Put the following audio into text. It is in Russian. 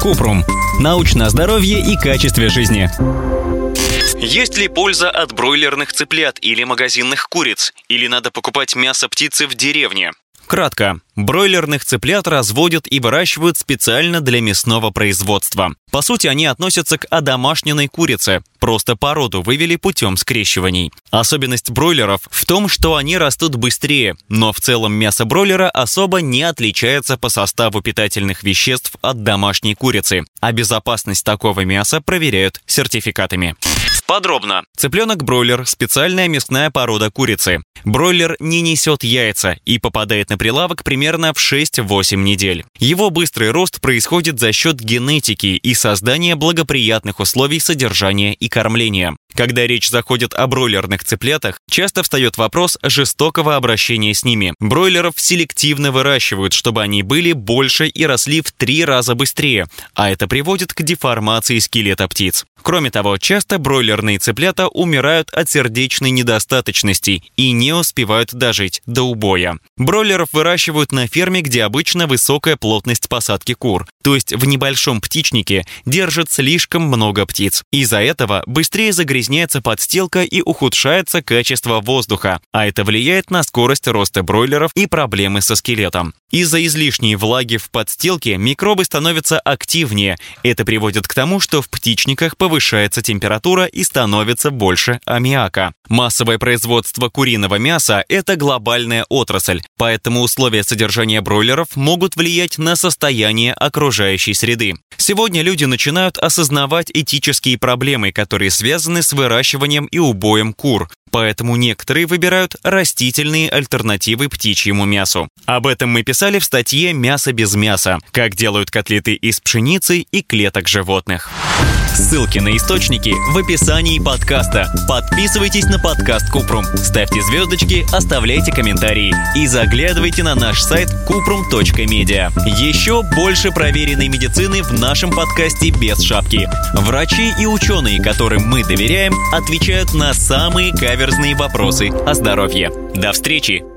Купрум. Научное здоровье и качестве жизни. Есть ли польза от бройлерных цыплят или магазинных куриц? Или надо покупать мясо птицы в деревне? Кратко. Бройлерных цыплят разводят и выращивают специально для мясного производства. По сути, они относятся к одомашненной курице, просто породу вывели путем скрещиваний. Особенность бройлеров в том, что они растут быстрее, но в целом мясо бройлера особо не отличается по составу питательных веществ от домашней курицы, а безопасность такого мяса проверяют сертификатами. Подробно. Цыпленок-бройлер – специальная мясная порода курицы. Бройлер не несет яйца и попадает на прилавок примерно в 6-8 недель. Его быстрый рост происходит за счет генетики и создания благоприятных условий содержания и кормления. Когда речь заходит о бройлерных цыплятах, часто встает вопрос жестокого обращения с ними. Бройлеров селективно выращивают, чтобы они были больше и росли в три раза быстрее, а это приводит к деформации скелета птиц. Кроме того, часто бройлерные цыплята умирают от сердечной недостаточности и не успевают дожить до убоя. Бройлеров выращивают на ферме, где обычно высокая плотность посадки кур, то есть в небольшом птичнике держат слишком много птиц. Из-за этого быстрее загрязняется подстилка и ухудшается качество воздуха, а это влияет на скорость роста бройлеров и проблемы со скелетом. Из-за излишней влаги в подстилке микробы становятся активнее. Это приводит к тому, что в птичниках повышается температура и становится больше аммиака. Массовое производство куриного мяса – это глобальная отрасль, поэтому условия содержания бройлеров могут влиять на состояние окружающей среды. Сегодня люди начинают осознавать этические проблемы, которые связаны с выращиванием и убоем кур поэтому некоторые выбирают растительные альтернативы птичьему мясу. Об этом мы писали в статье «Мясо без мяса. Как делают котлеты из пшеницы и клеток животных». Ссылки на источники в описании подкаста. Подписывайтесь на подкаст Купрум, ставьте звездочки, оставляйте комментарии и заглядывайте на наш сайт kuprum.media. Еще больше проверенной медицины в нашем подкасте без шапки. Врачи и ученые, которым мы доверяем, отвечают на самые каверзные вопросы о здоровье. До встречи!